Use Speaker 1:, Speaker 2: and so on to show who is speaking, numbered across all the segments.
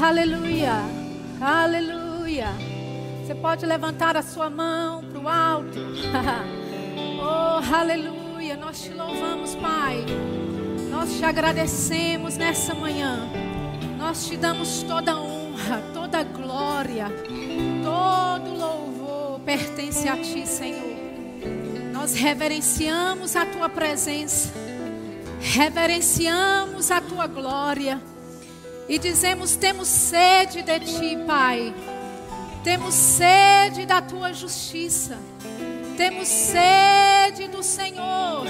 Speaker 1: aleluia, aleluia. Você pode levantar a sua mão para o alto. oh, aleluia. Nós te louvamos, Pai. Nós te agradecemos nessa manhã. Nós te damos toda honra, toda glória, todo louvor pertence a ti, Senhor. Nós reverenciamos a tua presença, reverenciamos a tua glória e dizemos: temos sede de ti, Pai. Temos sede da tua justiça. Temos sede do Senhor.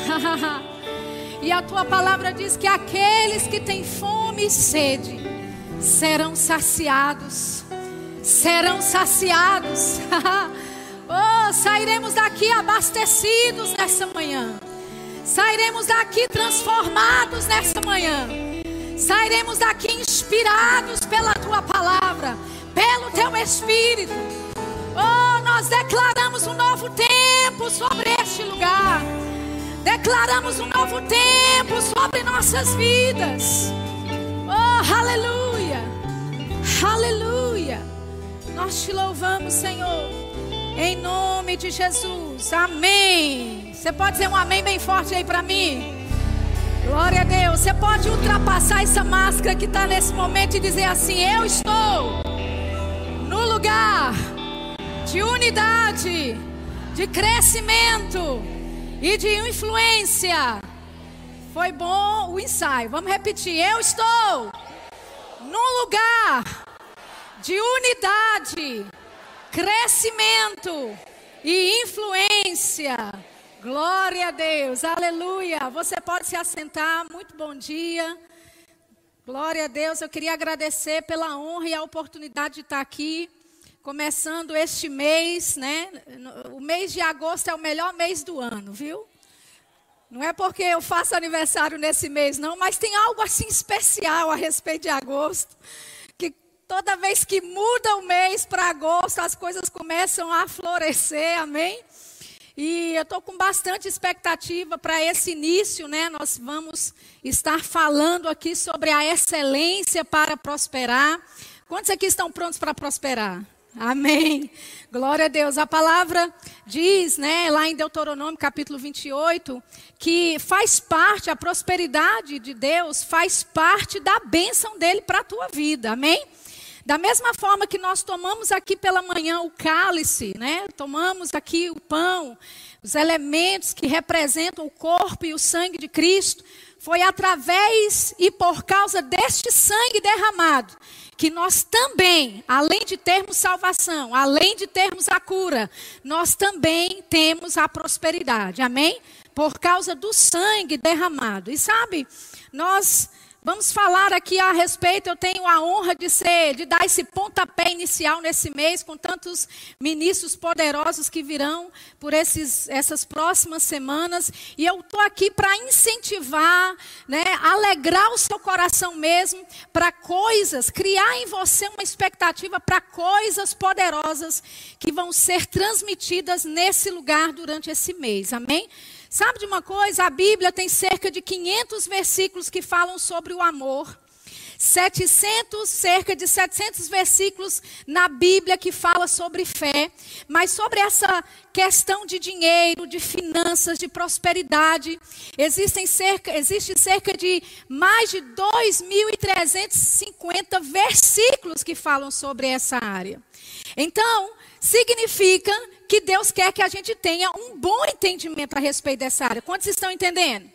Speaker 1: e a tua palavra diz que aqueles que têm fome e sede serão saciados. Serão saciados. oh, sairemos daqui abastecidos nessa manhã. Sairemos daqui transformados nessa manhã. Sairemos daqui inspirados pela tua palavra, pelo teu espírito. Oh, nós declaramos um novo tempo sobre este lugar. Declaramos um novo tempo sobre nossas vidas. Oh, aleluia. Aleluia. Nós te louvamos, Senhor. Em nome de Jesus. Amém. Você pode dizer um amém bem forte aí para mim? Glória a Deus. Você pode ultrapassar essa máscara que está nesse momento e dizer assim: Eu estou no lugar de unidade, de crescimento e de influência. Foi bom o ensaio. Vamos repetir. Eu estou num lugar de unidade, crescimento e influência. Glória a Deus, aleluia. Você pode se assentar, muito bom dia. Glória a Deus, eu queria agradecer pela honra e a oportunidade de estar aqui, começando este mês, né? O mês de agosto é o melhor mês do ano, viu? Não é porque eu faço aniversário nesse mês, não, mas tem algo assim especial a respeito de agosto. Que toda vez que muda o mês para agosto, as coisas começam a florescer, amém? E eu estou com bastante expectativa para esse início, né? Nós vamos estar falando aqui sobre a excelência para prosperar. Quantos aqui estão prontos para prosperar? Amém. Glória a Deus. A palavra diz, né, lá em Deuteronômio capítulo 28, que faz parte, a prosperidade de Deus faz parte da bênção dele para a tua vida. Amém? Da mesma forma que nós tomamos aqui pela manhã o cálice, né? Tomamos aqui o pão, os elementos que representam o corpo e o sangue de Cristo, foi através e por causa deste sangue derramado que nós também, além de termos salvação, além de termos a cura, nós também temos a prosperidade. Amém? Por causa do sangue derramado. E sabe, nós Vamos falar aqui a respeito. Eu tenho a honra de ser, de dar esse pontapé inicial nesse mês com tantos ministros poderosos que virão por esses, essas próximas semanas. E eu estou aqui para incentivar, né, alegrar o seu coração mesmo para coisas, criar em você uma expectativa para coisas poderosas que vão ser transmitidas nesse lugar durante esse mês. Amém? Sabe de uma coisa? A Bíblia tem cerca de 500 versículos que falam sobre o amor. 700, cerca de 700 versículos na Bíblia que fala sobre fé, mas sobre essa questão de dinheiro, de finanças, de prosperidade, existem cerca, existe cerca de mais de 2.350 versículos que falam sobre essa área. Então, significa que Deus quer que a gente tenha um bom entendimento a respeito dessa área. Quantos estão entendendo?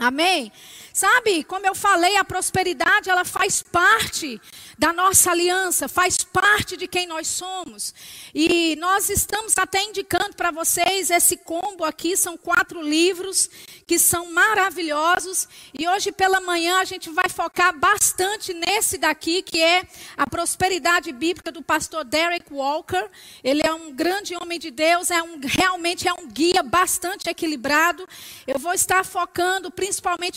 Speaker 1: Amém? Sabe, como eu falei, a prosperidade ela faz parte da nossa aliança, faz parte de quem nós somos. E nós estamos até indicando para vocês esse combo aqui, são quatro livros que são maravilhosos. E hoje pela manhã a gente vai focar bastante nesse daqui, que é a prosperidade bíblica do pastor Derek Walker. Ele é um grande homem de Deus, é um, realmente é um guia bastante equilibrado. Eu vou estar focando principalmente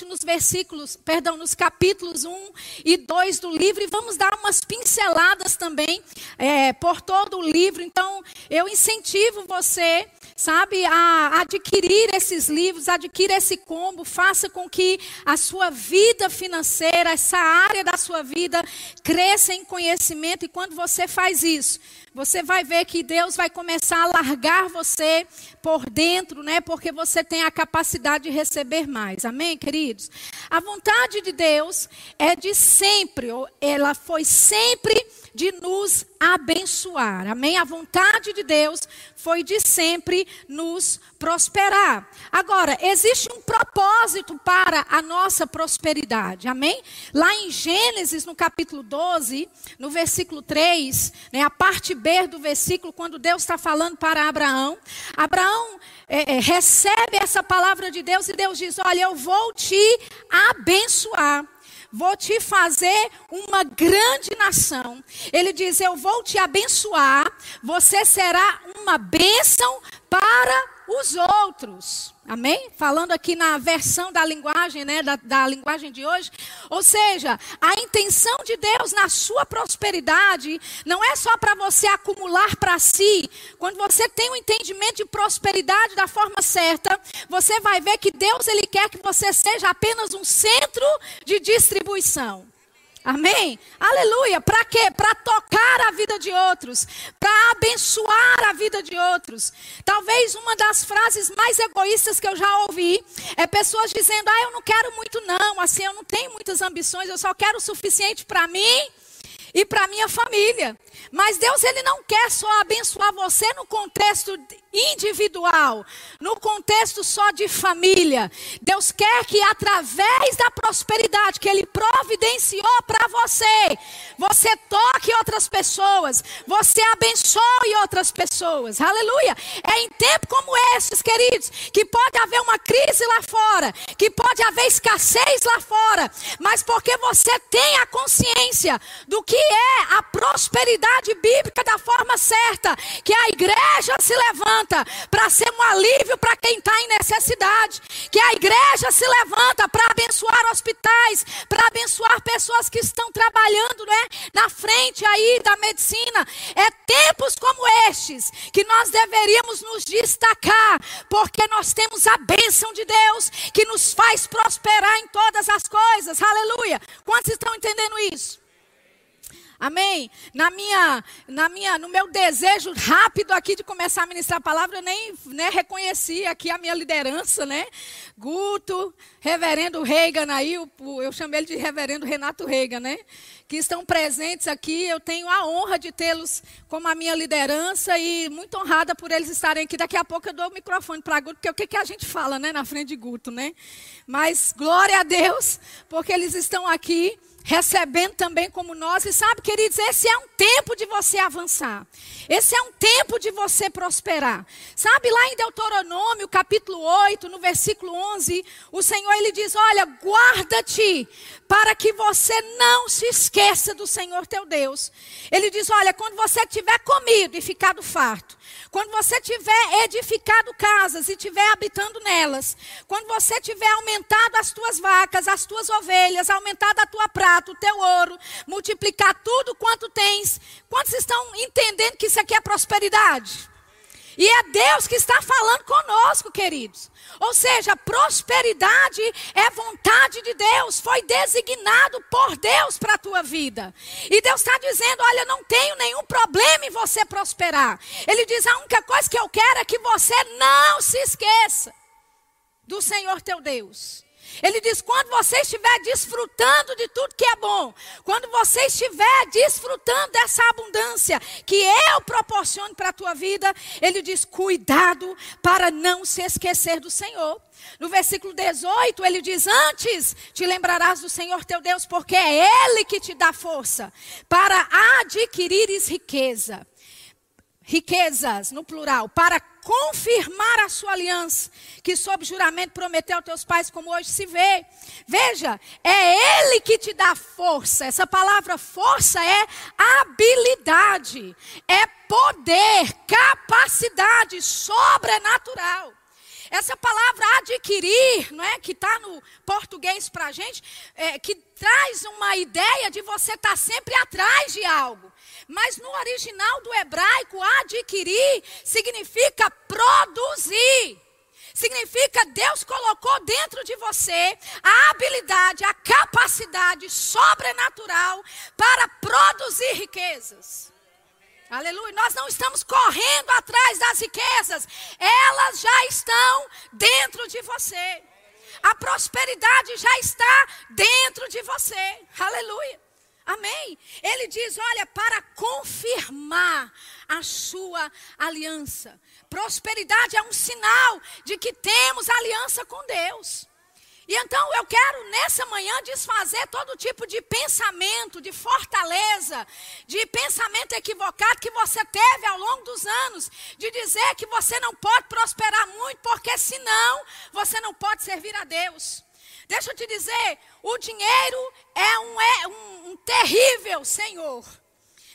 Speaker 1: nos versículos, perdão, nos capítulos 1 e 2 do livro, e vamos dar umas pinceladas também é, por todo o livro. Então, eu incentivo você sabe, a adquirir esses livros, adquirir esse combo, faça com que a sua vida financeira, essa área da sua vida, cresça em conhecimento. E quando você faz isso, você vai ver que Deus vai começar a largar você por dentro, né? Porque você tem a capacidade de receber mais. Amém, queridos? A vontade de Deus é de sempre, ela foi sempre de nos abençoar. Amém? A vontade de Deus foi de sempre nos prosperar. Agora, existe um propósito para a nossa prosperidade. Amém? Lá em Gênesis, no capítulo 12, no versículo 3, né, a parte B do versículo, quando Deus está falando para Abraão, Abraão é, é, recebe essa palavra de Deus e Deus diz: Olha, eu vou te abençoar vou te fazer uma grande nação. Ele diz: Eu vou te abençoar, você será uma bênção para os outros. Amém? Falando aqui na versão da linguagem, né, da, da linguagem de hoje. Ou seja, a intenção de Deus na sua prosperidade não é só para você acumular para si. Quando você tem um entendimento de prosperidade da forma certa, você vai ver que Deus ele quer que você seja apenas um centro de distribuição. Amém? Aleluia. Para quê? Para tocar a vida de outros, para abençoar a vida de outros. Talvez uma das frases mais egoístas que eu já ouvi é pessoas dizendo: "Ah, eu não quero muito não, assim, eu não tenho muitas ambições, eu só quero o suficiente para mim e para minha família". Mas Deus ele não quer só abençoar você no contexto individual, no contexto só de família. Deus quer que através da prosperidade que ele providenciou para você, você toque outras pessoas, você abençoe outras pessoas. Aleluia! É em tempo como esses, queridos, que pode haver uma crise lá fora, que pode haver escassez lá fora, mas porque você tem a consciência do que é a prosperidade bíblica da forma certa, que a igreja se levanta para ser um alívio para quem está em necessidade, que a igreja se levanta para abençoar hospitais, para abençoar pessoas que estão trabalhando né, na frente aí da medicina. É tempos como estes que nós deveríamos nos destacar, porque nós temos a bênção de Deus que nos faz prosperar em todas as coisas. Aleluia. Quantos estão entendendo isso? Amém? Na minha, na minha, no meu desejo rápido aqui de começar a ministrar a palavra, eu nem né, reconheci aqui a minha liderança, né? Guto, reverendo Reagan aí, eu chamei ele de reverendo Renato Reagan, né? Que estão presentes aqui. Eu tenho a honra de tê-los como a minha liderança e muito honrada por eles estarem aqui. Daqui a pouco eu dou o microfone para Guto, porque o que, que a gente fala, né? Na frente de Guto, né? Mas glória a Deus, porque eles estão aqui recebendo também como nós. E sabe, queridos, esse é um tempo de você avançar. Esse é um tempo de você prosperar. Sabe, lá em Deuteronômio, capítulo 8, no versículo 11, o Senhor ele diz: "Olha, guarda-te para que você não se esqueça do Senhor teu Deus". Ele diz: "Olha, quando você tiver comido e ficado farto, quando você tiver edificado casas e tiver habitando nelas, quando você tiver aumentado as tuas vacas, as tuas ovelhas, aumentado a tua prata, o teu ouro, multiplicar tudo quanto tens, quantos estão entendendo que isso aqui é prosperidade? E é Deus que está falando conosco, queridos. Ou seja, prosperidade é vontade de Deus, foi designado por Deus para a tua vida. E Deus está dizendo: olha, não tenho nenhum problema em você prosperar. Ele diz: a única coisa que eu quero é que você não se esqueça do Senhor teu Deus. Ele diz: quando você estiver desfrutando de tudo que é bom, quando você estiver desfrutando dessa abundância que eu proporciono para a tua vida, ele diz: cuidado para não se esquecer do Senhor. No versículo 18, ele diz: Antes te lembrarás do Senhor teu Deus, porque é Ele que te dá força para adquirires riqueza riquezas, no plural, para confirmar a sua aliança, que sob juramento prometeu aos teus pais, como hoje se vê. Veja, é Ele que te dá força. Essa palavra força é habilidade, é poder, capacidade sobrenatural. Essa palavra adquirir, não é, que está no português para a gente, é, que traz uma ideia de você estar tá sempre atrás de algo. Mas no original do hebraico, adquirir significa produzir. Significa Deus colocou dentro de você a habilidade, a capacidade sobrenatural para produzir riquezas. Aleluia. Nós não estamos correndo atrás das riquezas, elas já estão dentro de você. A prosperidade já está dentro de você. Aleluia. Amém. Ele diz: olha, para confirmar a sua aliança. Prosperidade é um sinal de que temos aliança com Deus. E então eu quero nessa manhã desfazer todo tipo de pensamento, de fortaleza, de pensamento equivocado que você teve ao longo dos anos, de dizer que você não pode prosperar muito, porque senão você não pode servir a Deus. Deixa eu te dizer, o dinheiro é um, é um, um terrível senhor,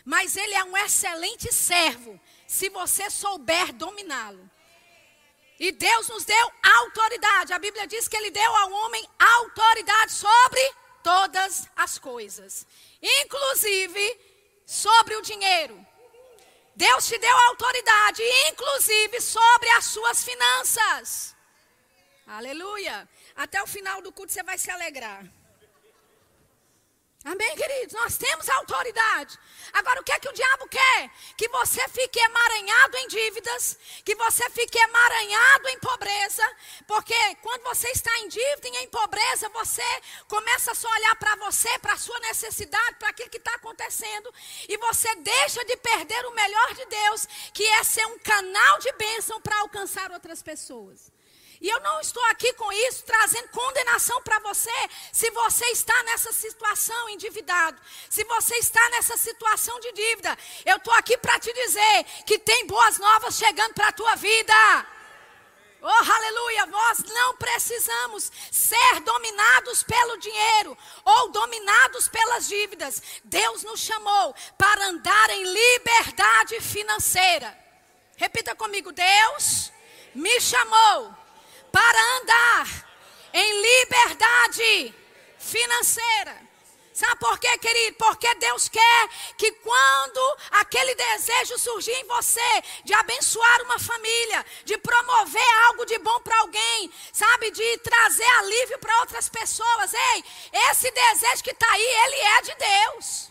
Speaker 1: mas ele é um excelente servo, se você souber dominá-lo. E Deus nos deu autoridade. A Bíblia diz que Ele deu ao homem autoridade sobre todas as coisas, inclusive sobre o dinheiro. Deus te deu autoridade, inclusive sobre as suas finanças. Aleluia. Até o final do culto você vai se alegrar. Amém, queridos? Nós temos autoridade. Agora, o que é que o diabo quer? Que você fique emaranhado em dívidas, que você fique emaranhado em pobreza, porque quando você está em dívida e em pobreza, você começa só a olhar para você, para a sua necessidade, para aquilo que está acontecendo, e você deixa de perder o melhor de Deus, que é ser um canal de bênção para alcançar outras pessoas. E eu não estou aqui com isso trazendo condenação para você, se você está nessa situação endividado, se você está nessa situação de dívida. Eu estou aqui para te dizer que tem boas novas chegando para a tua vida. Oh, aleluia! Nós não precisamos ser dominados pelo dinheiro ou dominados pelas dívidas. Deus nos chamou para andar em liberdade financeira. Repita comigo: Deus me chamou para andar em liberdade financeira. Sabe por quê, querido? Porque Deus quer que quando aquele desejo surgir em você de abençoar uma família, de promover algo de bom para alguém, sabe, de trazer alívio para outras pessoas, ei, esse desejo que está aí, ele é de Deus.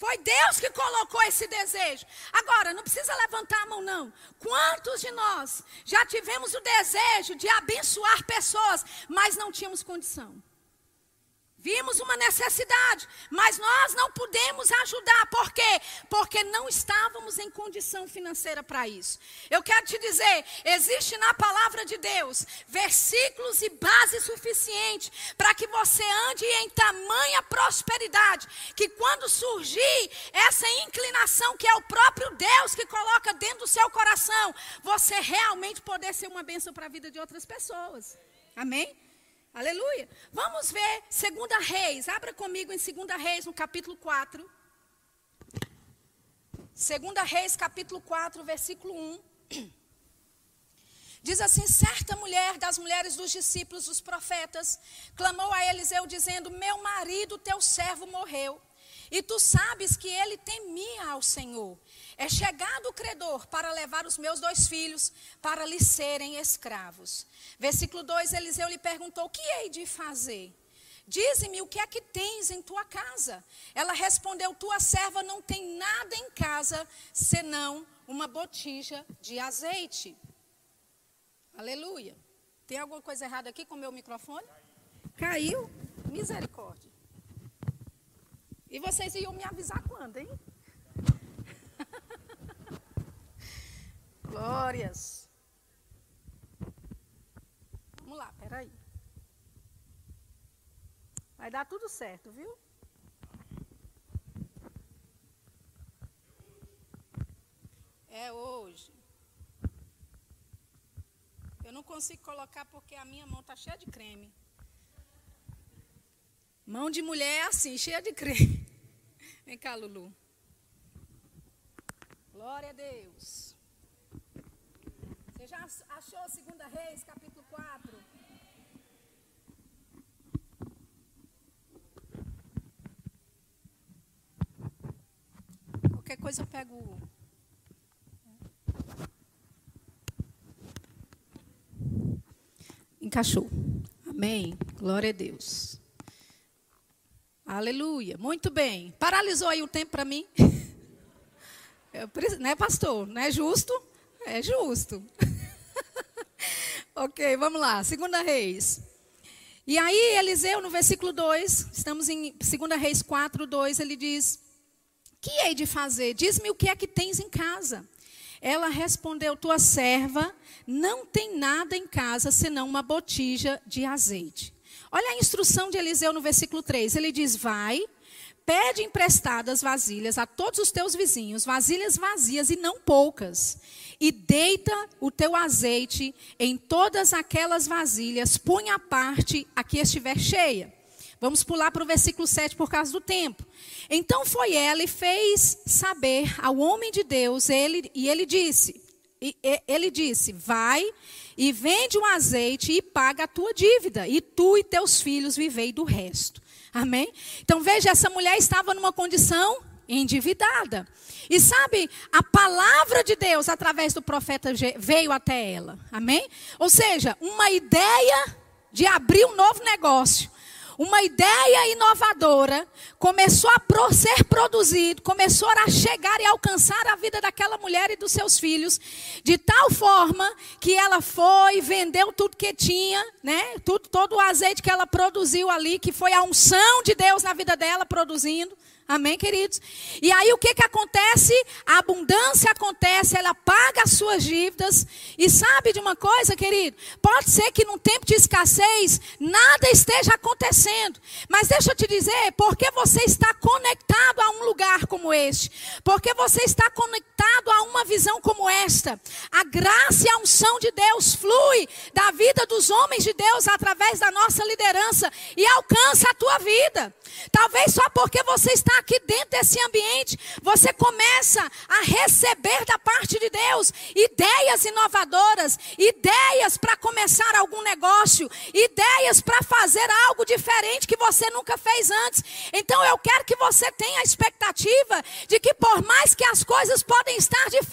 Speaker 1: Foi Deus que colocou esse desejo. Agora, não precisa levantar a mão, não. Quantos de nós já tivemos o desejo de abençoar pessoas, mas não tínhamos condição? Vimos uma necessidade, mas nós não pudemos ajudar. Por quê? Porque não estávamos em condição financeira para isso. Eu quero te dizer: existe na palavra de Deus versículos e base suficiente para que você ande em tamanha prosperidade, que quando surgir essa inclinação, que é o próprio Deus que coloca dentro do seu coração, você realmente poder ser uma bênção para a vida de outras pessoas. Amém? Aleluia. Vamos ver 2 Reis. Abra comigo em 2 Reis, no capítulo 4. 2 Reis, capítulo 4, versículo 1. Diz assim: certa mulher das mulheres dos discípulos dos profetas clamou a Eliseu, dizendo: Meu marido, teu servo, morreu. E tu sabes que ele temia ao Senhor. É chegado o credor para levar os meus dois filhos para lhe serem escravos. Versículo 2: Eliseu lhe perguntou: O que hei de fazer? Dize-me o que é que tens em tua casa. Ela respondeu: Tua serva não tem nada em casa senão uma botija de azeite. Aleluia. Tem alguma coisa errada aqui com o meu microfone? Caiu? Misericórdia. E vocês iam me avisar quando, hein? Glórias. Vamos lá, peraí. Vai dar tudo certo, viu? É hoje. Eu não consigo colocar porque a minha mão está cheia de creme. Mão de mulher é assim, cheia de creme. Vem cá, Lulu. Glória a Deus. Você já achou 2 Reis, capítulo 4? Qualquer coisa eu pego. Encaixou. Amém. Glória a Deus. Aleluia. Muito bem. Paralisou aí o tempo para mim? Não é pastor? Não é justo? É justo. ok, vamos lá. Segunda Reis. E aí, Eliseu, no versículo 2, estamos em 2 Reis 4, 2, ele diz: Que hei de fazer? Diz-me o que é que tens em casa. Ela respondeu: Tua serva não tem nada em casa senão uma botija de azeite. Olha a instrução de Eliseu no versículo 3. Ele diz: Vai, pede emprestadas vasilhas a todos os teus vizinhos, vasilhas vazias e não poucas, e deita o teu azeite em todas aquelas vasilhas, põe à parte a que estiver cheia. Vamos pular para o versículo 7 por causa do tempo. Então foi ela e fez saber ao homem de Deus, ele, e ele disse: ele disse: Vai e vende um azeite e paga a tua dívida, e tu e teus filhos vivei do resto. Amém? Então veja, essa mulher estava numa condição endividada. E sabe, a palavra de Deus através do profeta veio até ela. Amém? Ou seja, uma ideia de abrir um novo negócio uma ideia inovadora começou a ser produzido, começou a chegar e alcançar a vida daquela mulher e dos seus filhos, de tal forma que ela foi, vendeu tudo que tinha, né? Tudo, todo o azeite que ela produziu ali, que foi a unção de Deus na vida dela produzindo. Amém, queridos? E aí o que, que acontece? A abundância acontece, ela paga as suas dívidas. E sabe de uma coisa, querido? Pode ser que num tempo de escassez nada esteja acontecendo. Mas deixa eu te dizer, porque você está conectado a um lugar como este, porque você está conectado uma visão como esta, a graça e a unção de Deus flui da vida dos homens de Deus através da nossa liderança e alcança a tua vida. Talvez só porque você está aqui dentro desse ambiente, você começa a receber da parte de Deus ideias inovadoras, ideias para começar algum negócio, ideias para fazer algo diferente que você nunca fez antes. Então eu quero que você tenha a expectativa de que por mais que as coisas podem estar difíceis,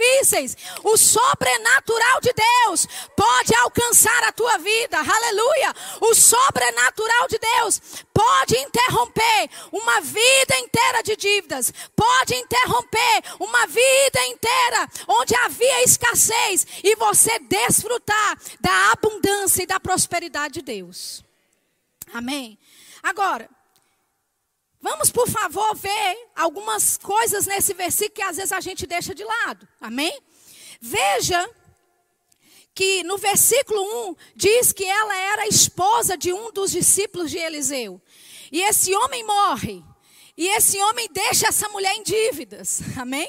Speaker 1: o sobrenatural de Deus pode alcançar a tua vida. Aleluia! O sobrenatural de Deus pode interromper uma vida inteira de dívidas, pode interromper uma vida inteira onde havia escassez e você desfrutar da abundância e da prosperidade de Deus. Amém. Agora, Vamos, por favor, ver algumas coisas nesse versículo que às vezes a gente deixa de lado. Amém? Veja que no versículo 1 diz que ela era esposa de um dos discípulos de Eliseu. E esse homem morre. E esse homem deixa essa mulher em dívidas. Amém?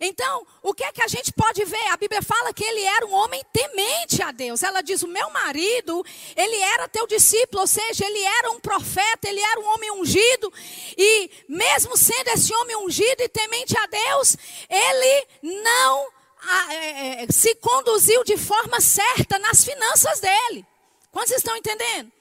Speaker 1: Então, o que é que a gente pode ver? A Bíblia fala que ele era um homem temente a Deus. Ela diz: O meu marido, ele era teu discípulo, ou seja, ele era um profeta, ele era um homem ungido. E mesmo sendo esse homem ungido e temente a Deus, ele não a, é, é se conduziu de forma certa nas finanças dele. Quantos estão entendendo?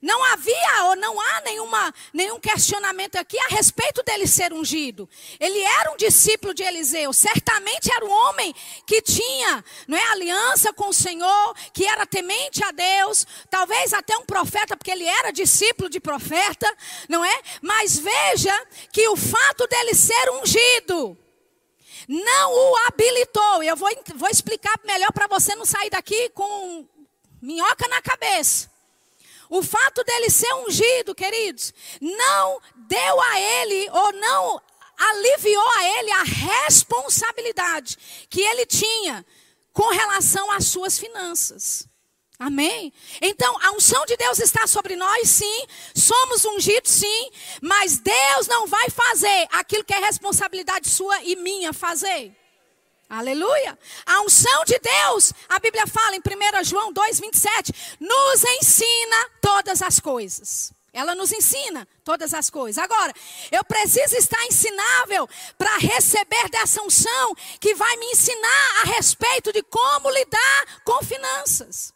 Speaker 1: Não havia ou não há nenhuma, nenhum questionamento aqui a respeito dele ser ungido. Ele era um discípulo de Eliseu, certamente era um homem que tinha não é, aliança com o Senhor, que era temente a Deus, talvez até um profeta, porque ele era discípulo de profeta, não é? Mas veja que o fato dele ser ungido não o habilitou. Eu vou, vou explicar melhor para você não sair daqui com minhoca na cabeça. O fato dele ser ungido, queridos, não deu a ele ou não aliviou a ele a responsabilidade que ele tinha com relação às suas finanças. Amém? Então, a unção de Deus está sobre nós, sim. Somos ungidos, sim. Mas Deus não vai fazer aquilo que é responsabilidade sua e minha fazer. Aleluia. A unção de Deus, a Bíblia fala em 1 João 2,27, nos ensina todas as coisas. Ela nos ensina todas as coisas. Agora, eu preciso estar ensinável para receber dessa unção que vai me ensinar a respeito de como lidar com finanças.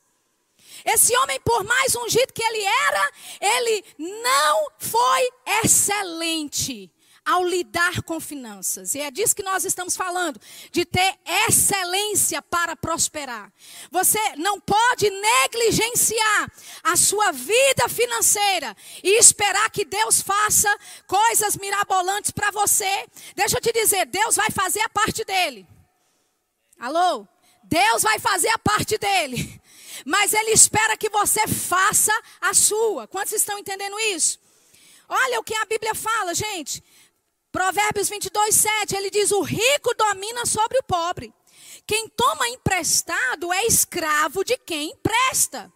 Speaker 1: Esse homem, por mais ungido que ele era, ele não foi excelente ao lidar com finanças. E é disso que nós estamos falando, de ter excelência para prosperar. Você não pode negligenciar a sua vida financeira e esperar que Deus faça coisas mirabolantes para você. Deixa eu te dizer, Deus vai fazer a parte dele. Alô? Deus vai fazer a parte dele. Mas ele espera que você faça a sua. Quantos estão entendendo isso? Olha o que a Bíblia fala, gente. Provérbios 22, 7, ele diz: O rico domina sobre o pobre. Quem toma emprestado é escravo de quem empresta.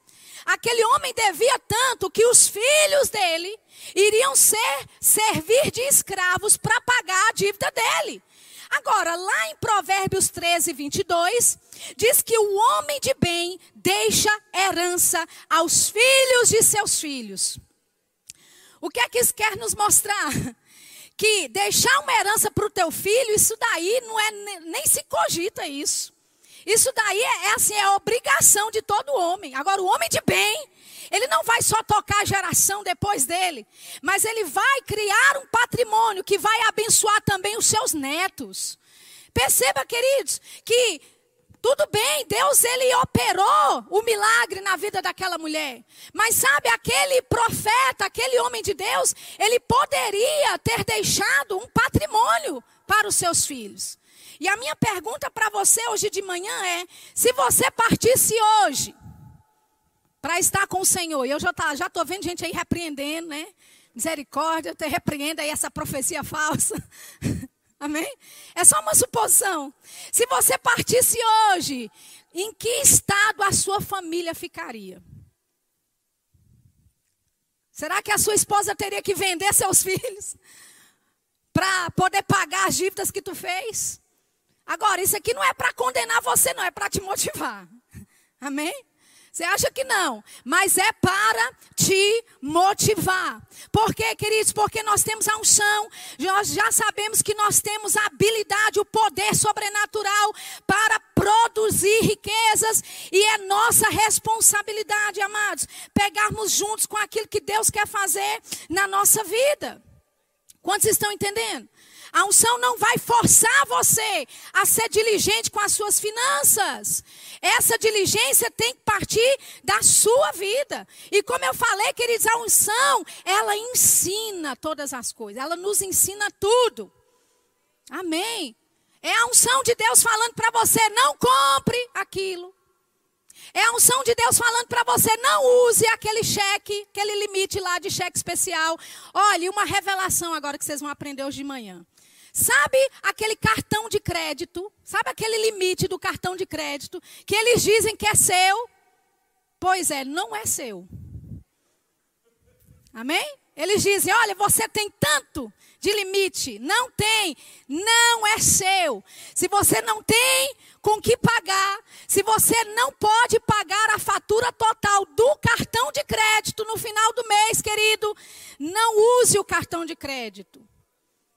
Speaker 1: Aquele homem devia tanto que os filhos dele iriam ser servir de escravos para pagar a dívida dele. Agora, lá em Provérbios 13, 22, diz que o homem de bem deixa herança aos filhos de seus filhos. O que é que isso quer nos mostrar? Que deixar uma herança para o teu filho, isso daí não é nem se cogita isso. Isso daí é, é assim, é obrigação de todo homem. Agora, o homem de bem, ele não vai só tocar a geração depois dele, mas ele vai criar um patrimônio que vai abençoar também os seus netos. Perceba, queridos, que tudo bem, Deus ele operou o milagre na vida daquela mulher. Mas sabe, aquele profeta, aquele homem de Deus, ele poderia ter deixado um patrimônio para os seus filhos. E a minha pergunta para você hoje de manhã é: se você partisse hoje para estar com o Senhor, e eu já tá, já estou vendo gente aí repreendendo, né? Misericórdia, te repreenda aí essa profecia falsa. Amém? É só uma suposição. Se você partisse hoje, em que estado a sua família ficaria? Será que a sua esposa teria que vender seus filhos para poder pagar as dívidas que tu fez? Agora, isso aqui não é para condenar você, não, é para te motivar. Amém? Você acha que não? Mas é para te motivar. Por quê, queridos? Porque nós temos a unção, nós já sabemos que nós temos a habilidade, o poder sobrenatural para produzir riquezas e é nossa responsabilidade, amados, pegarmos juntos com aquilo que Deus quer fazer na nossa vida. Quantos estão entendendo? A unção não vai forçar você a ser diligente com as suas finanças. Essa diligência tem que partir da sua vida. E como eu falei, queridos, a unção, ela ensina todas as coisas. Ela nos ensina tudo. Amém. É a unção de Deus falando para você: não compre aquilo. É a unção de Deus falando para você: não use aquele cheque, aquele limite lá de cheque especial. Olha, uma revelação agora que vocês vão aprender hoje de manhã. Sabe aquele cartão de crédito? Sabe aquele limite do cartão de crédito que eles dizem que é seu? Pois é, não é seu. Amém? Eles dizem: olha, você tem tanto de limite. Não tem, não é seu. Se você não tem com que pagar, se você não pode pagar a fatura total do cartão de crédito no final do mês, querido, não use o cartão de crédito.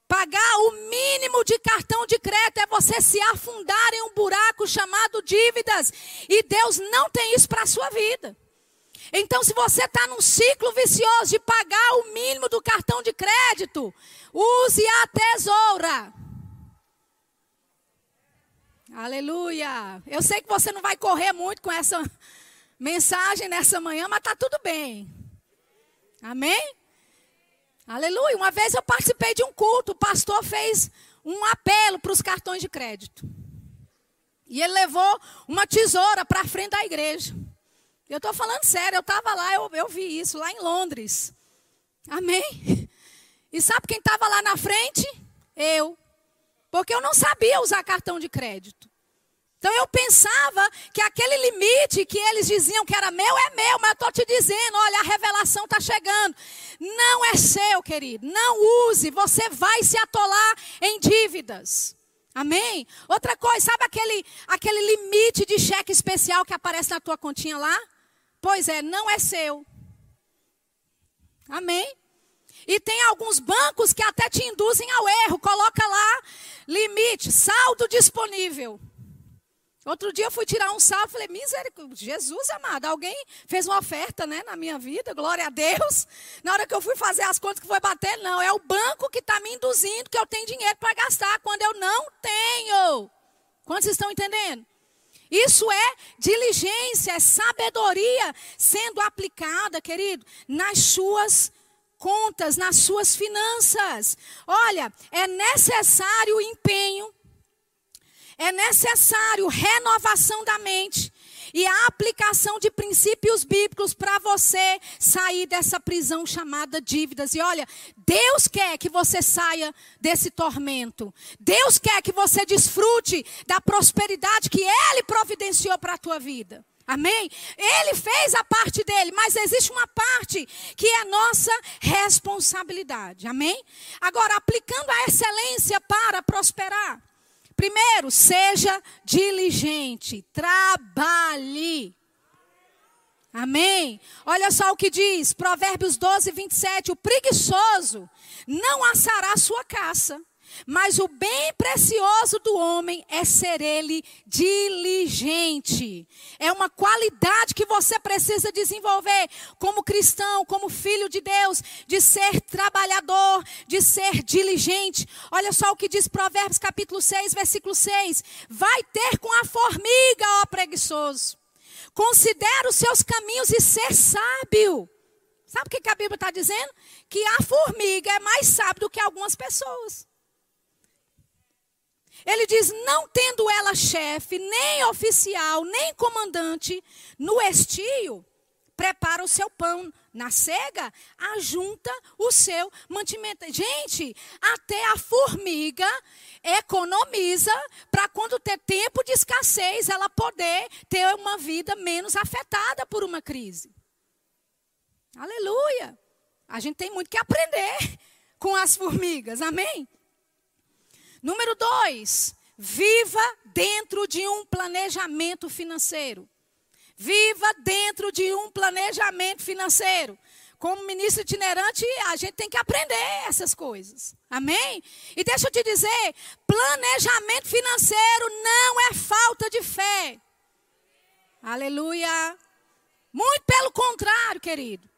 Speaker 1: Pagar o mínimo de cartão de crédito é você se afundar em um buraco chamado dívidas. E Deus não tem isso para a sua vida. Então, se você está num ciclo vicioso de pagar o mínimo do cartão de crédito, use a tesoura. Aleluia. Eu sei que você não vai correr muito com essa mensagem nessa manhã, mas está tudo bem. Amém? Aleluia. Uma vez eu participei de um culto, o pastor fez um apelo para os cartões de crédito. E ele levou uma tesoura para a frente da igreja. Eu estou falando sério, eu estava lá, eu, eu vi isso, lá em Londres. Amém? E sabe quem estava lá na frente? Eu. Porque eu não sabia usar cartão de crédito. Então eu pensava que aquele limite que eles diziam que era meu é meu, mas eu estou te dizendo, olha, a revelação está chegando. Não é seu, querido. Não use, você vai se atolar em dívidas. Amém? Outra coisa, sabe aquele, aquele limite de cheque especial que aparece na tua continha lá? Pois é, não é seu. Amém? E tem alguns bancos que até te induzem ao erro. Coloca lá limite, saldo disponível. Outro dia eu fui tirar um saldo, falei, misericórdia, Jesus amado, alguém fez uma oferta, né, na minha vida, glória a Deus. Na hora que eu fui fazer as contas que foi bater, não, é o banco que está me induzindo que eu tenho dinheiro para gastar, quando eu não tenho. Quantos estão entendendo? Isso é diligência, é sabedoria sendo aplicada, querido, nas suas contas, nas suas finanças. Olha, é necessário empenho, é necessário renovação da mente e a aplicação de princípios bíblicos para você sair dessa prisão chamada dívidas. E olha, Deus quer que você saia desse tormento. Deus quer que você desfrute da prosperidade que Ele providenciou para a tua vida. Amém? Ele fez a parte dele, mas existe uma parte que é nossa responsabilidade. Amém? Agora, aplicando a excelência para prosperar. Primeiro, seja diligente, trabalhe. Amém? Olha só o que diz, Provérbios 12, 27. O preguiçoso não assará sua caça, mas o bem precioso do homem é ser ele diligente. É uma qualidade que você precisa desenvolver como cristão, como filho de Deus, de ser trabalhador, de ser diligente. Olha só o que diz Provérbios capítulo 6, versículo 6. Vai ter com a formiga, ó preguiçoso. Considera os seus caminhos e ser sábio. Sabe o que a Bíblia está dizendo? Que a formiga é mais sábia do que algumas pessoas. Ele diz: não tendo ela chefe, nem oficial, nem comandante, no estio, prepara o seu pão. Na cega, ajunta o seu mantimento. Gente, até a formiga economiza para quando ter tempo de escassez, ela poder ter uma vida menos afetada por uma crise. Aleluia! A gente tem muito que aprender com as formigas, amém? Número dois, viva dentro de um planejamento financeiro. Viva dentro de um planejamento financeiro. Como ministro itinerante, a gente tem que aprender essas coisas. Amém? E deixa eu te dizer: planejamento financeiro não é falta de fé. Aleluia. Muito pelo contrário, querido.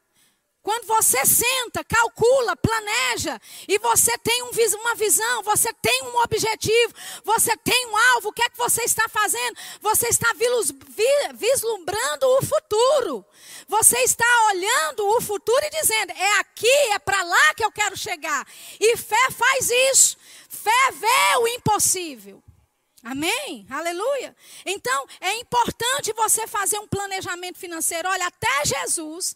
Speaker 1: Quando você senta, calcula, planeja, e você tem um, uma visão, você tem um objetivo, você tem um alvo, o que é que você está fazendo? Você está vislumbrando o futuro. Você está olhando o futuro e dizendo: é aqui, é para lá que eu quero chegar. E fé faz isso. Fé vê o impossível. Amém? Aleluia. Então, é importante você fazer um planejamento financeiro. Olha, até Jesus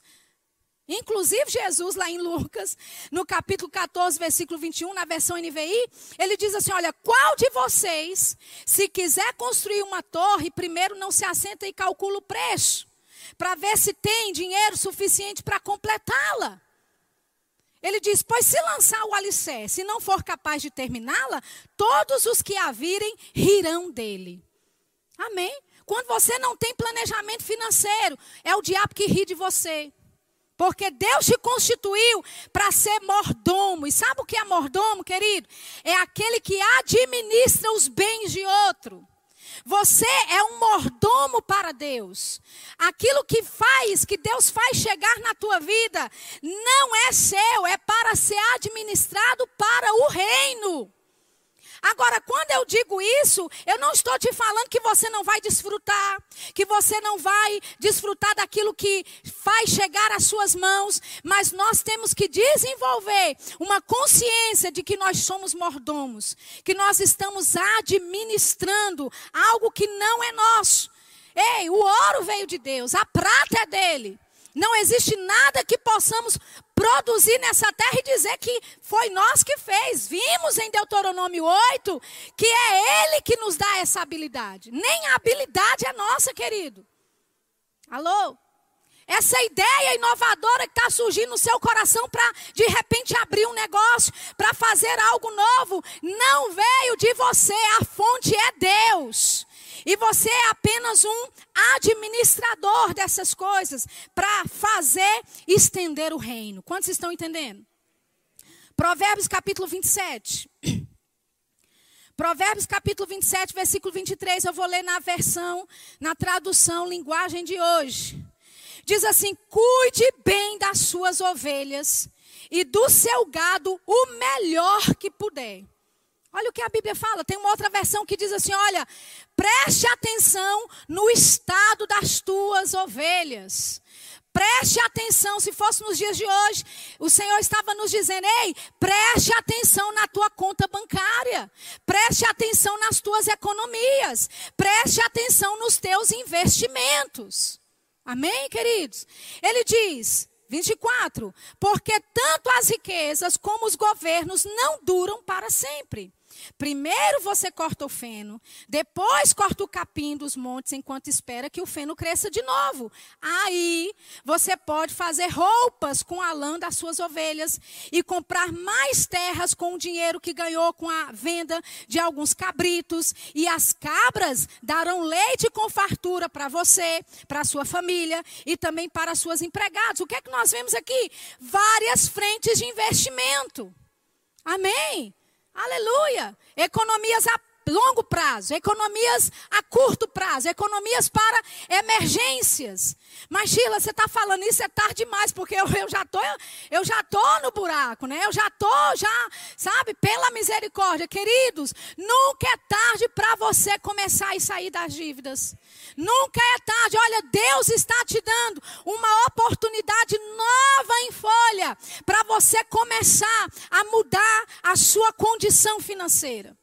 Speaker 1: Inclusive, Jesus, lá em Lucas, no capítulo 14, versículo 21, na versão NVI, ele diz assim: Olha, qual de vocês, se quiser construir uma torre, primeiro não se assenta e calcula o preço, para ver se tem dinheiro suficiente para completá-la? Ele diz: Pois se lançar o alicerce e não for capaz de terminá-la, todos os que a virem rirão dele. Amém? Quando você não tem planejamento financeiro, é o diabo que ri de você. Porque Deus te constituiu para ser mordomo. E sabe o que é mordomo, querido? É aquele que administra os bens de outro. Você é um mordomo para Deus. Aquilo que faz, que Deus faz chegar na tua vida, não é seu, é para ser administrado para o reino. Agora, quando eu digo isso, eu não estou te falando que você não vai desfrutar, que você não vai desfrutar daquilo que faz chegar às suas mãos, mas nós temos que desenvolver uma consciência de que nós somos mordomos, que nós estamos administrando algo que não é nosso. Ei, o ouro veio de Deus, a prata é dele. Não existe nada que possamos produzir nessa terra e dizer que foi nós que fez. Vimos em Deuteronômio 8 que é Ele que nos dá essa habilidade. Nem a habilidade é nossa, querido. Alô? Essa ideia inovadora que está surgindo no seu coração para de repente abrir um negócio, para fazer algo novo, não veio de você, a fonte é Deus. E você é apenas um administrador dessas coisas para fazer estender o reino. Quantos estão entendendo? Provérbios capítulo 27. Provérbios capítulo 27, versículo 23, eu vou ler na versão, na tradução, linguagem de hoje. Diz assim: Cuide bem das suas ovelhas e do seu gado o melhor que puder. Olha o que a Bíblia fala. Tem uma outra versão que diz assim: olha, preste atenção no estado das tuas ovelhas. Preste atenção, se fosse nos dias de hoje, o Senhor estava nos dizendo: ei, preste atenção na tua conta bancária, preste atenção nas tuas economias, preste atenção nos teus investimentos. Amém, queridos? Ele diz: 24: Porque tanto as riquezas como os governos não duram para sempre. Primeiro você corta o feno, depois corta o capim dos montes enquanto espera que o feno cresça de novo. Aí você pode fazer roupas com a lã das suas ovelhas e comprar mais terras com o dinheiro que ganhou com a venda de alguns cabritos. E as cabras darão leite com fartura para você, para sua família e também para suas empregadas. O que é que nós vemos aqui? Várias frentes de investimento. Amém? Aleluia! Economias a longo prazo, economias a curto prazo, economias para emergências. Mas Sheila, você está falando isso é tarde demais, porque eu, eu já tô, eu já tô no buraco, né? Eu já tô, já, sabe? Pela misericórdia, queridos, nunca é tarde para você começar e sair das dívidas. Nunca é tarde. Olha, Deus está te dando uma oportunidade nova em folha para você começar a mudar a sua condição financeira.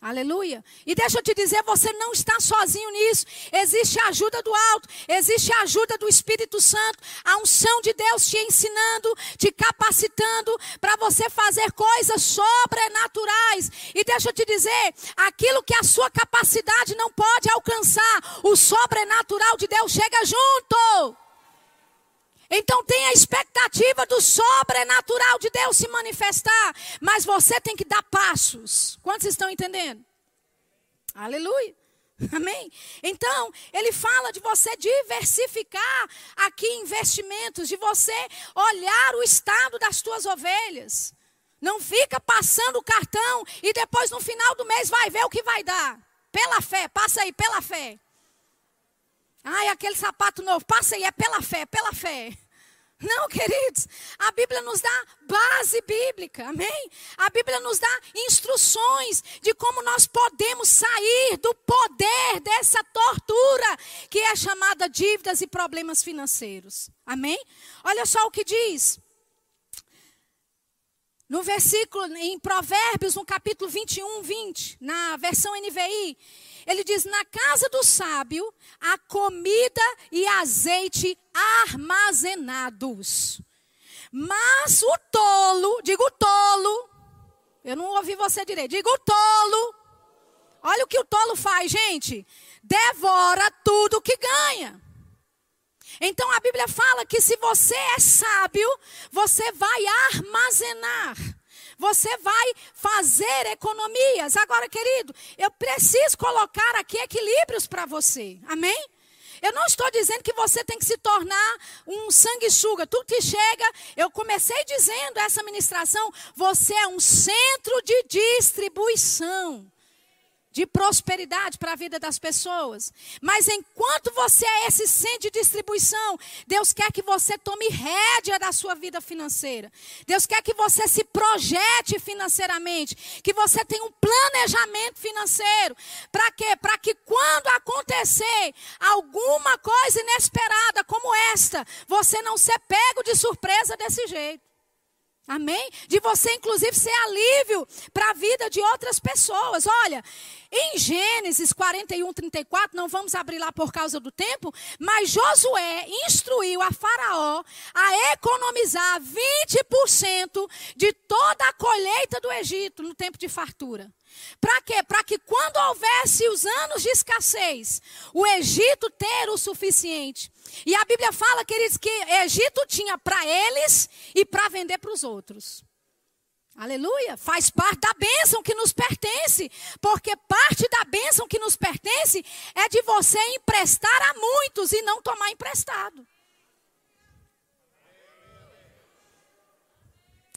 Speaker 1: Aleluia. E deixa eu te dizer, você não está sozinho nisso. Existe a ajuda do alto, existe a ajuda do Espírito Santo, a unção de Deus te ensinando, te capacitando para você fazer coisas sobrenaturais. E deixa eu te dizer, aquilo que a sua capacidade não pode alcançar, o sobrenatural de Deus chega junto. Então tem a expectativa do sobrenatural de Deus se manifestar, mas você tem que dar passos. Quantos estão entendendo? Aleluia. Amém? Então, ele fala de você diversificar aqui investimentos, de você olhar o estado das tuas ovelhas. Não fica passando o cartão e depois no final do mês vai ver o que vai dar. Pela fé, passa aí, pela fé. Ai, aquele sapato novo, passa aí, é pela fé, pela fé. Não, queridos, a Bíblia nos dá base bíblica, amém? A Bíblia nos dá instruções de como nós podemos sair do poder dessa tortura que é chamada dívidas e problemas financeiros, amém? Olha só o que diz. No versículo, em Provérbios, no capítulo 21, 20, na versão NVI, ele diz: Na casa do sábio há comida e azeite armazenados. Mas o tolo, digo tolo, eu não ouvi você direito, digo tolo. Olha o que o tolo faz, gente: devora tudo que ganha. Então a Bíblia fala que se você é sábio, você vai armazenar você vai fazer economias. Agora, querido, eu preciso colocar aqui equilíbrios para você. Amém? Eu não estou dizendo que você tem que se tornar um sanguessuga. Tudo que chega, eu comecei dizendo essa ministração, você é um centro de distribuição de prosperidade para a vida das pessoas. Mas enquanto você é esse centro de distribuição, Deus quer que você tome rédea da sua vida financeira. Deus quer que você se projete financeiramente, que você tenha um planejamento financeiro. Para quê? Para que quando acontecer alguma coisa inesperada como esta, você não ser pego de surpresa desse jeito. Amém? De você, inclusive, ser alívio para a vida de outras pessoas. Olha, em Gênesis 41, 34, não vamos abrir lá por causa do tempo, mas Josué instruiu a Faraó a economizar 20% de toda a colheita do Egito no tempo de fartura. Para quê? Para que quando houvesse os anos de escassez, o Egito ter o suficiente. E a Bíblia fala, queridos, que Egito tinha para eles e para vender para os outros. Aleluia. Faz parte da bênção que nos pertence. porque parte da bênção que nos pertence é de você emprestar a muitos e não tomar emprestado.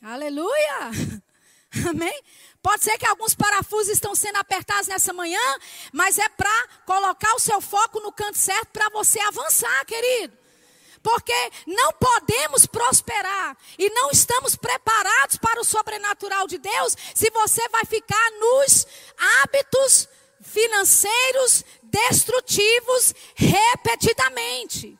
Speaker 1: Aleluia! Amém? Pode ser que alguns parafusos estão sendo apertados nessa manhã, mas é para colocar o seu foco no canto certo para você avançar, querido. Porque não podemos prosperar e não estamos preparados para o sobrenatural de Deus se você vai ficar nos hábitos financeiros destrutivos repetidamente.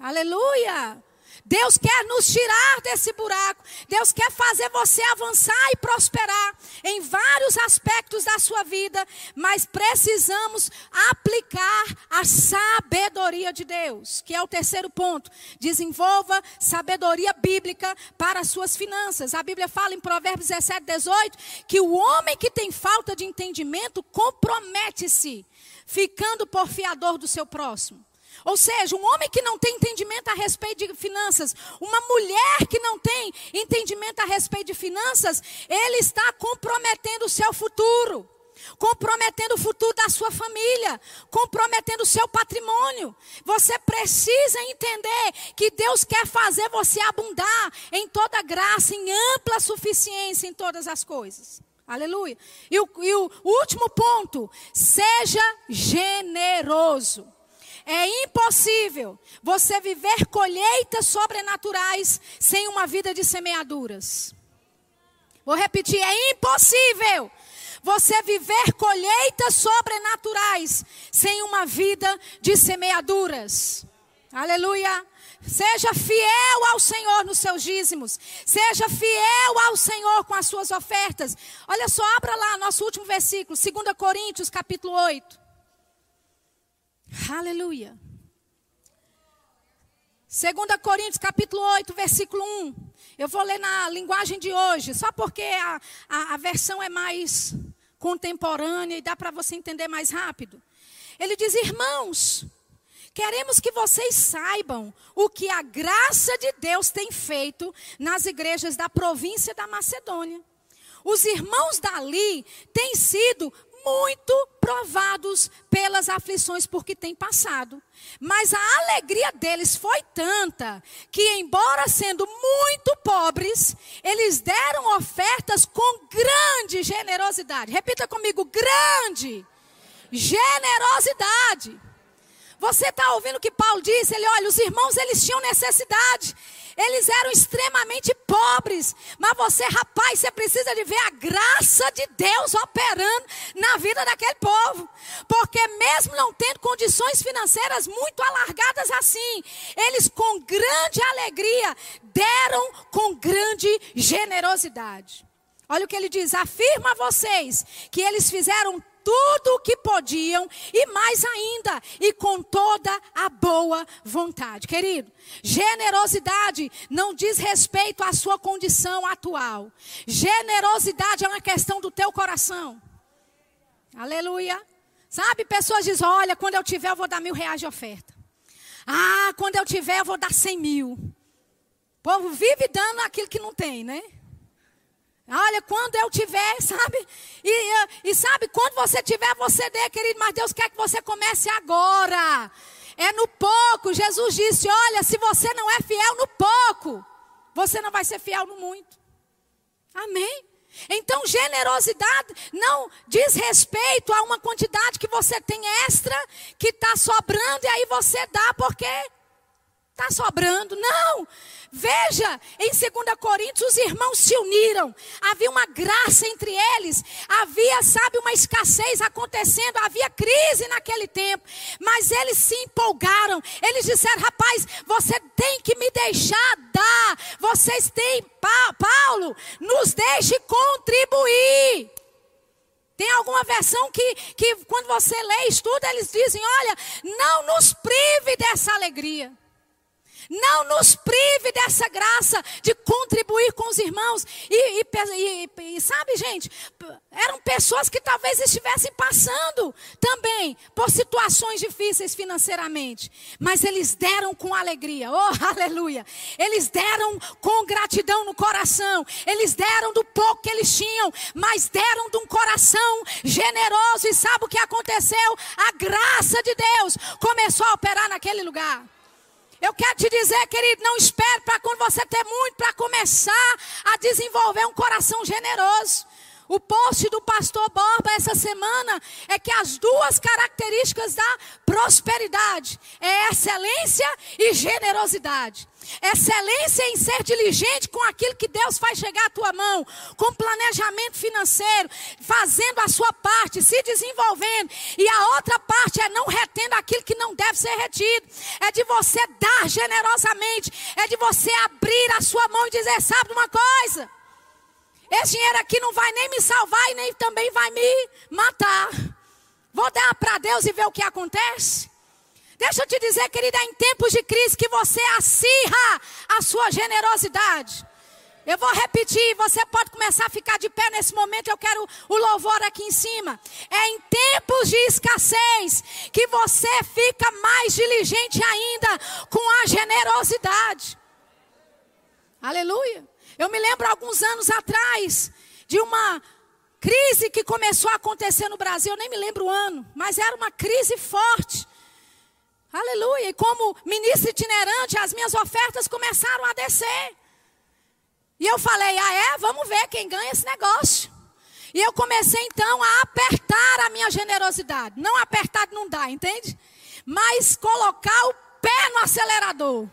Speaker 1: Aleluia! Deus quer nos tirar desse buraco. Deus quer fazer você avançar e prosperar em vários aspectos da sua vida, mas precisamos aplicar a sabedoria de Deus, que é o terceiro ponto. Desenvolva sabedoria bíblica para as suas finanças. A Bíblia fala em Provérbios 17, 18 que o homem que tem falta de entendimento compromete-se, ficando por fiador do seu próximo. Ou seja, um homem que não tem entendimento a respeito de finanças, uma mulher que não tem entendimento a respeito de finanças, ele está comprometendo o seu futuro, comprometendo o futuro da sua família, comprometendo o seu patrimônio. Você precisa entender que Deus quer fazer você abundar em toda graça, em ampla suficiência em todas as coisas. Aleluia. E o, e o último ponto: seja generoso. É impossível você viver colheitas sobrenaturais sem uma vida de semeaduras. Vou repetir: é impossível você viver colheitas sobrenaturais sem uma vida de semeaduras. Aleluia. Seja fiel ao Senhor nos seus dízimos. Seja fiel ao Senhor com as suas ofertas. Olha só, abra lá nosso último versículo, 2 Coríntios, capítulo 8. Aleluia. 2 Coríntios capítulo 8, versículo 1. Eu vou ler na linguagem de hoje, só porque a, a, a versão é mais contemporânea e dá para você entender mais rápido. Ele diz: Irmãos, queremos que vocês saibam o que a graça de Deus tem feito nas igrejas da província da Macedônia. Os irmãos dali têm sido muito provados pelas aflições por que têm passado. Mas a alegria deles foi tanta que, embora sendo muito pobres, eles deram ofertas com grande generosidade. Repita comigo: grande generosidade. Você está ouvindo o que Paulo disse? Ele, olha, os irmãos eles tinham necessidade. Eles eram extremamente pobres. Mas você, rapaz, você precisa de ver a graça de Deus operando na vida daquele povo. Porque mesmo não tendo condições financeiras muito alargadas assim, eles com grande alegria deram com grande generosidade. Olha o que ele diz: afirma a vocês que eles fizeram tudo o que podiam e mais ainda, e com toda a boa vontade. Querido, generosidade não diz respeito à sua condição atual. Generosidade é uma questão do teu coração. Aleluia. Sabe, pessoas dizem: olha, quando eu tiver, eu vou dar mil reais de oferta. Ah, quando eu tiver, eu vou dar cem mil. O povo vive dando aquilo que não tem, né? Olha, quando eu tiver, sabe? E, e, sabe, quando você tiver, você dê, querido, mas Deus quer que você comece agora. É no pouco. Jesus disse: Olha, se você não é fiel no pouco, você não vai ser fiel no muito. Amém? Então, generosidade não diz respeito a uma quantidade que você tem extra, que está sobrando, e aí você dá porque está sobrando. Não! Veja, em 2 Coríntios, os irmãos se uniram, havia uma graça entre eles, havia, sabe, uma escassez acontecendo, havia crise naquele tempo, mas eles se empolgaram, eles disseram: rapaz, você tem que me deixar dar, vocês têm, Paulo, nos deixe contribuir. Tem alguma versão que, que quando você lê estuda, eles dizem: olha, não nos prive dessa alegria. Não nos prive dessa graça de contribuir com os irmãos. E, e, e, e, sabe, gente, eram pessoas que talvez estivessem passando também por situações difíceis financeiramente. Mas eles deram com alegria. Oh, aleluia! Eles deram com gratidão no coração. Eles deram do pouco que eles tinham, mas deram de um coração generoso. E sabe o que aconteceu? A graça de Deus começou a operar naquele lugar. Eu quero te dizer, querido, não espere para quando você ter muito para começar a desenvolver um coração generoso. O post do pastor Borba essa semana é que as duas características da prosperidade é excelência e generosidade. Excelência em ser diligente com aquilo que Deus faz chegar à tua mão, com planejamento financeiro, fazendo a sua parte, se desenvolvendo. E a outra parte é não retendo aquilo que não deve ser retido. É de você dar generosamente, é de você abrir a sua mão e dizer: sabe uma coisa? Esse dinheiro aqui não vai nem me salvar e nem também vai me matar. Vou dar para Deus e ver o que acontece. Deixa eu te dizer, querida, é em tempos de crise que você acirra a sua generosidade. Eu vou repetir, você pode começar a ficar de pé nesse momento, eu quero o louvor aqui em cima. É em tempos de escassez que você fica mais diligente ainda com a generosidade. Aleluia. Eu me lembro alguns anos atrás de uma crise que começou a acontecer no Brasil, eu nem me lembro o ano, mas era uma crise forte. Aleluia. E como ministro itinerante, as minhas ofertas começaram a descer. E eu falei: ah, é? Vamos ver quem ganha esse negócio. E eu comecei então a apertar a minha generosidade. Não apertar não dá, entende? Mas colocar o pé no acelerador.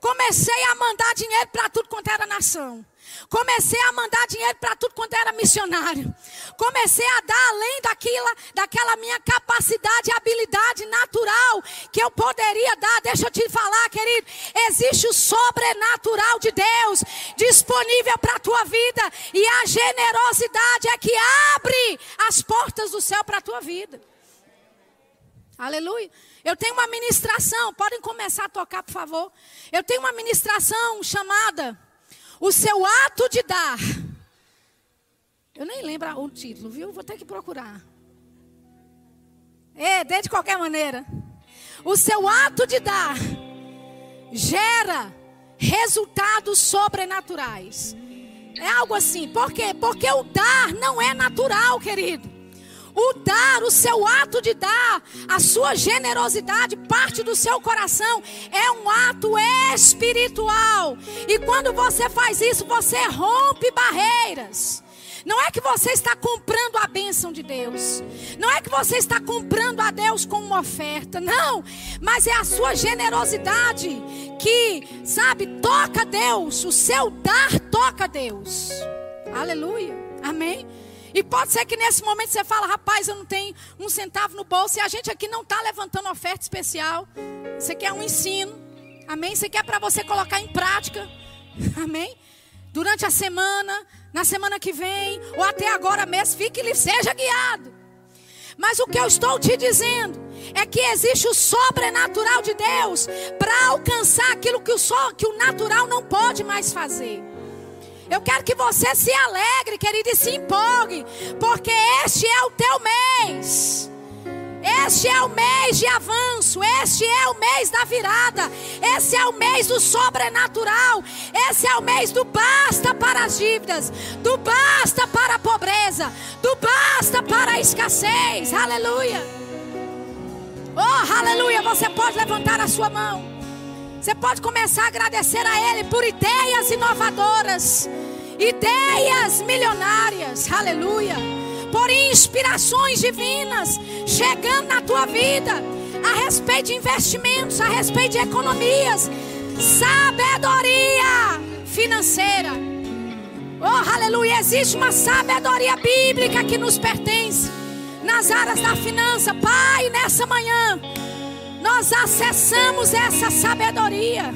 Speaker 1: Comecei a mandar dinheiro para tudo quanto era nação. Comecei a mandar dinheiro para tudo quanto era missionário. Comecei a dar além daquela, daquela minha capacidade e habilidade natural que eu poderia dar. Deixa eu te falar, querido. Existe o sobrenatural de Deus disponível para a tua vida. E a generosidade é que abre as portas do céu para a tua vida. Aleluia. Eu tenho uma ministração, podem começar a tocar, por favor. Eu tenho uma ministração chamada O seu ato de dar. Eu nem lembro o título, viu? Vou ter que procurar. É, dê de qualquer maneira. O seu ato de dar gera resultados sobrenaturais. É algo assim. Por quê? Porque o dar não é natural, querido. O dar, o seu ato de dar, a sua generosidade, parte do seu coração, é um ato espiritual. E quando você faz isso, você rompe barreiras. Não é que você está comprando a bênção de Deus. Não é que você está comprando a Deus com uma oferta. Não. Mas é a sua generosidade que, sabe, toca Deus. O seu dar toca Deus. Aleluia. Amém. E pode ser que nesse momento você fala, rapaz, eu não tenho um centavo no bolso. E a gente aqui não está levantando oferta especial. Aqui é um ensino. Amém? Aqui é para você colocar em prática. Amém? Durante a semana, na semana que vem, ou até agora mesmo, fique e seja guiado. Mas o que eu estou te dizendo é que existe o sobrenatural de Deus para alcançar aquilo que o, so, que o natural não pode mais fazer. Eu quero que você se alegre, querido, e se empolgue, porque este é o teu mês. Este é o mês de avanço, este é o mês da virada, esse é o mês do sobrenatural, esse é o mês do basta para as dívidas, do basta para a pobreza, do basta para a escassez. Aleluia. Oh, aleluia. Você pode levantar a sua mão. Você pode começar a agradecer a Ele por ideias inovadoras, ideias milionárias, aleluia, por inspirações divinas chegando na tua vida, a respeito de investimentos, a respeito de economias, sabedoria financeira. Oh, aleluia, existe uma sabedoria bíblica que nos pertence nas áreas da finança. Pai, nessa manhã, nós acessamos essa sabedoria.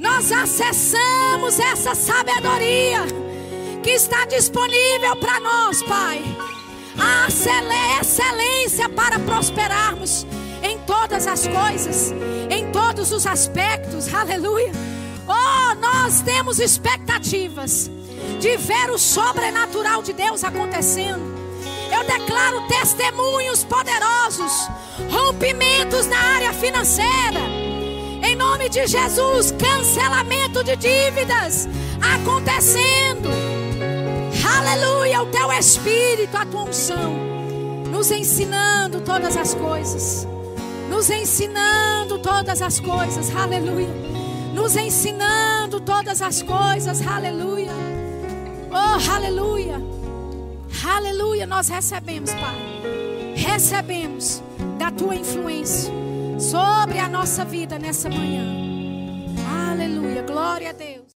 Speaker 1: Nós acessamos essa sabedoria que está disponível para nós, Pai. A excelência para prosperarmos em todas as coisas, em todos os aspectos, aleluia. Oh, nós temos expectativas de ver o sobrenatural de Deus acontecendo. Eu declaro testemunhos poderosos, rompimentos na área financeira. Em nome de Jesus, cancelamento de dívidas acontecendo. Aleluia, o teu espírito, a tua unção, nos ensinando todas as coisas. Nos ensinando todas as coisas. Aleluia. Nos ensinando todas as coisas. Aleluia. Oh, aleluia. Aleluia, nós recebemos, Pai. Recebemos da tua influência sobre a nossa vida nessa manhã. Aleluia, glória a Deus.